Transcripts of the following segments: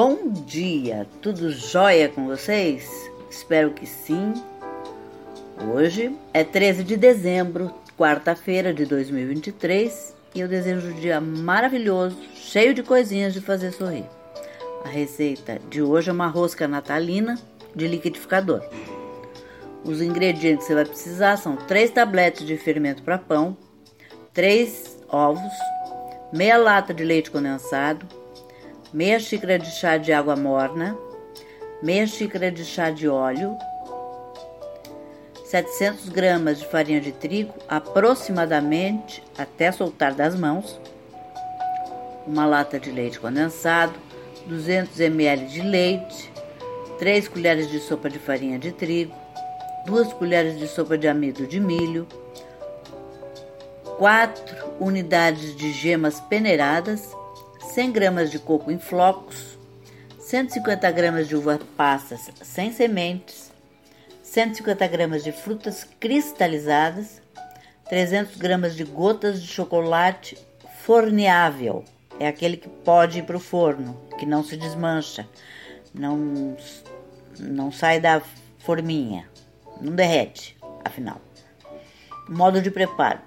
Bom dia, tudo jóia com vocês? Espero que sim. Hoje é 13 de dezembro, quarta-feira de 2023, e eu desejo um dia maravilhoso, cheio de coisinhas de fazer sorrir. A receita de hoje é uma rosca natalina de liquidificador. Os ingredientes que você vai precisar são 3 tabletes de fermento para pão, 3 ovos, meia lata de leite condensado, meia xícara de chá de água morna, meia xícara de chá de óleo, 700 gramas de farinha de trigo, aproximadamente até soltar das mãos, uma lata de leite condensado, 200 ml de leite, 3 colheres de sopa de farinha de trigo, 2 colheres de sopa de amido de milho, 4 unidades de gemas peneiradas, 100 gramas de coco em flocos, 150 gramas de uva passas sem sementes, 150 gramas de frutas cristalizadas, 300 gramas de gotas de chocolate forneável. É aquele que pode ir para o forno, que não se desmancha, não, não sai da forminha, não derrete, afinal. Modo de preparo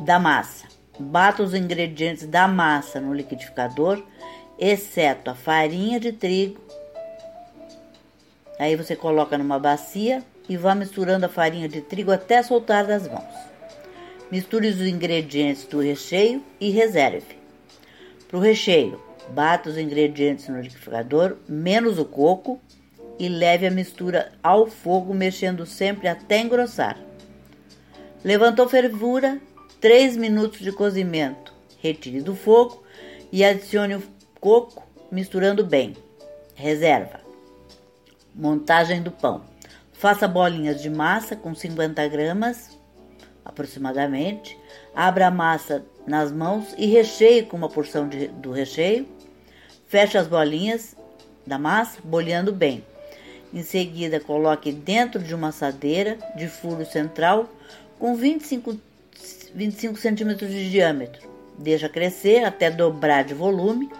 da massa. Bata os ingredientes da massa no liquidificador, exceto a farinha de trigo. Aí você coloca numa bacia e vá misturando a farinha de trigo até soltar das mãos. Misture os ingredientes do recheio e reserve. Para o recheio, bata os ingredientes no liquidificador, menos o coco, e leve a mistura ao fogo, mexendo sempre até engrossar. Levantou fervura, 3 minutos de cozimento. Retire do fogo e adicione o coco, misturando bem. Reserva. Montagem do pão. Faça bolinhas de massa com 50 gramas aproximadamente. Abra a massa nas mãos e recheie com uma porção de, do recheio. Feche as bolinhas da massa, boleando bem. Em seguida, coloque dentro de uma assadeira de furo central com 25 25 centímetros de diâmetro. Deixa crescer até dobrar de volume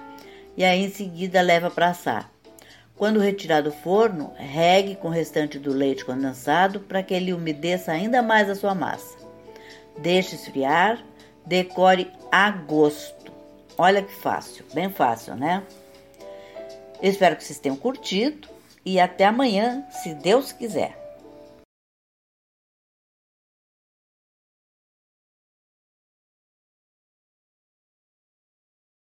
e aí em seguida leva para assar. Quando retirar do forno, regue com o restante do leite condensado para que ele umedeça ainda mais a sua massa. Deixe esfriar, decore a gosto. Olha que fácil, bem fácil, né? Espero que vocês tenham curtido e até amanhã, se Deus quiser.